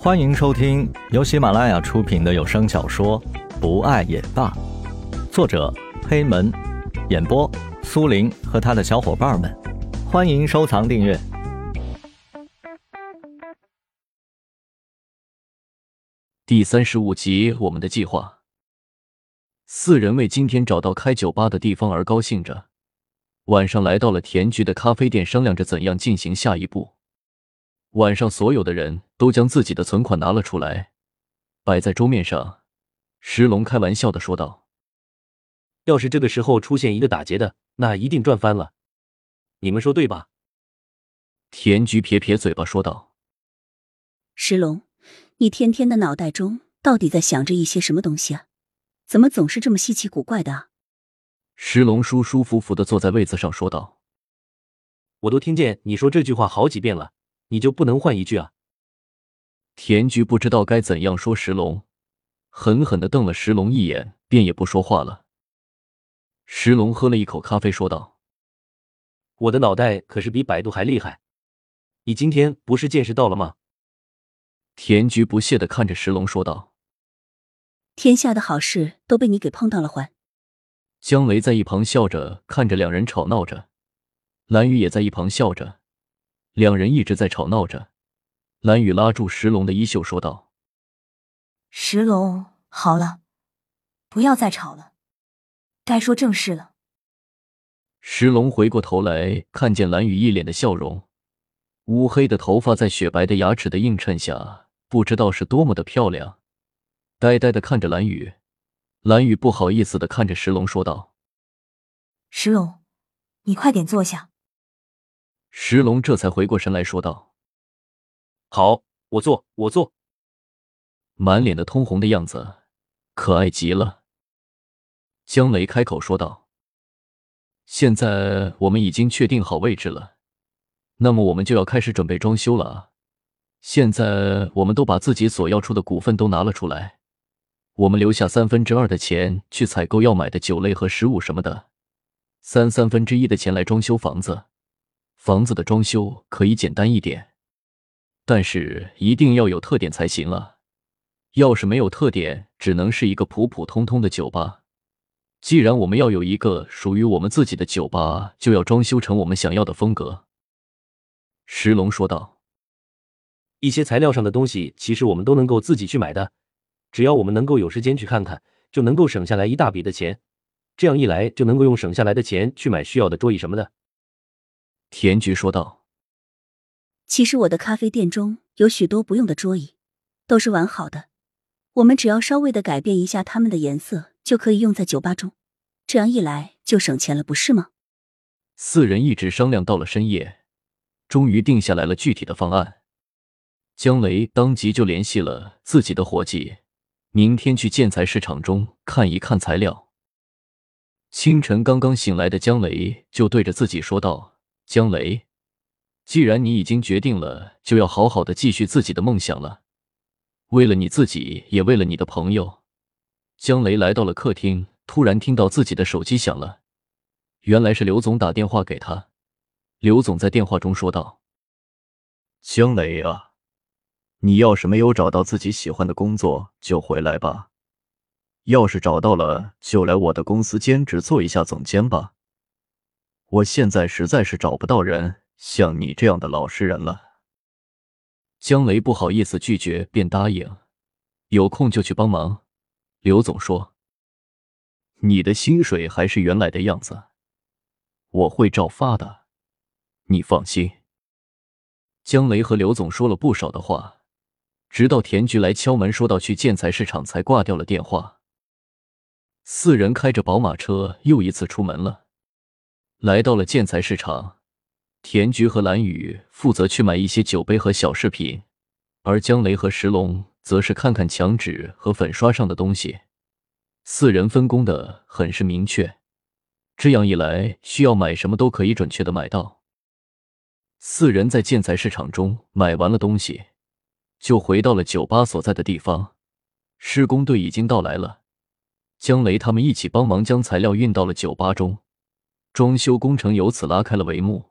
欢迎收听由喜马拉雅出品的有声小说《不爱也罢》，作者黑门，演播苏林和他的小伙伴们。欢迎收藏订阅。第三十五集，我们的计划。四人为今天找到开酒吧的地方而高兴着，晚上来到了田局的咖啡店，商量着怎样进行下一步。晚上，所有的人都将自己的存款拿了出来，摆在桌面上。石龙开玩笑的说道：“要是这个时候出现一个打劫的，那一定赚翻了。你们说对吧？”田菊撇撇嘴巴说道：“石龙，你天天的脑袋中到底在想着一些什么东西啊？怎么总是这么稀奇古怪的？”石龙舒舒服服的坐在位子上说道：“我都听见你说这句话好几遍了。”你就不能换一句啊？田菊不知道该怎样说石龙，狠狠的瞪了石龙一眼，便也不说话了。石龙喝了一口咖啡，说道：“我的脑袋可是比百度还厉害，你今天不是见识到了吗？”田菊不屑的看着石龙说道：“天下的好事都被你给碰到了，还。”江雷在一旁笑着看着两人吵闹着，蓝雨也在一旁笑着。两人一直在吵闹着，蓝雨拉住石龙的衣袖说道：“石龙，好了，不要再吵了，该说正事了。”石龙回过头来，看见蓝雨一脸的笑容，乌黑的头发在雪白的牙齿的映衬下，不知道是多么的漂亮。呆呆的看着蓝雨，蓝雨不好意思的看着石龙说道：“石龙，你快点坐下。”石龙这才回过神来说道：“好，我做，我做。”满脸的通红的样子，可爱极了。江雷开口说道：“现在我们已经确定好位置了，那么我们就要开始准备装修了啊！现在我们都把自己所要出的股份都拿了出来，我们留下三分之二的钱去采购要买的酒类和食物什么的，三三分之一的钱来装修房子。”房子的装修可以简单一点，但是一定要有特点才行啊！要是没有特点，只能是一个普普通通的酒吧。既然我们要有一个属于我们自己的酒吧，就要装修成我们想要的风格。”石龙说道。“一些材料上的东西，其实我们都能够自己去买的，只要我们能够有时间去看看，就能够省下来一大笔的钱。这样一来，就能够用省下来的钱去买需要的桌椅什么的。”田菊说道：“其实我的咖啡店中有许多不用的桌椅，都是完好的。我们只要稍微的改变一下它们的颜色，就可以用在酒吧中。这样一来就省钱了，不是吗？”四人一直商量到了深夜，终于定下来了具体的方案。江雷当即就联系了自己的伙计，明天去建材市场中看一看材料。清晨刚刚醒来的江雷就对着自己说道。江雷，既然你已经决定了，就要好好的继续自己的梦想了。为了你自己，也为了你的朋友。江雷来到了客厅，突然听到自己的手机响了，原来是刘总打电话给他。刘总在电话中说道：“江雷啊，你要是没有找到自己喜欢的工作，就回来吧；要是找到了，就来我的公司兼职做一下总监吧。”我现在实在是找不到人像你这样的老实人了。江雷不好意思拒绝，便答应，有空就去帮忙。刘总说：“你的薪水还是原来的样子，我会照发的，你放心。”江雷和刘总说了不少的话，直到田菊来敲门，说到去建材市场，才挂掉了电话。四人开着宝马车又一次出门了。来到了建材市场，田菊和蓝雨负责去买一些酒杯和小饰品，而江雷和石龙则是看看墙纸和粉刷上的东西。四人分工的很是明确，这样一来，需要买什么都可以准确的买到。四人在建材市场中买完了东西，就回到了酒吧所在的地方。施工队已经到来了，江雷他们一起帮忙将材料运到了酒吧中。装修工程由此拉开了帷幕。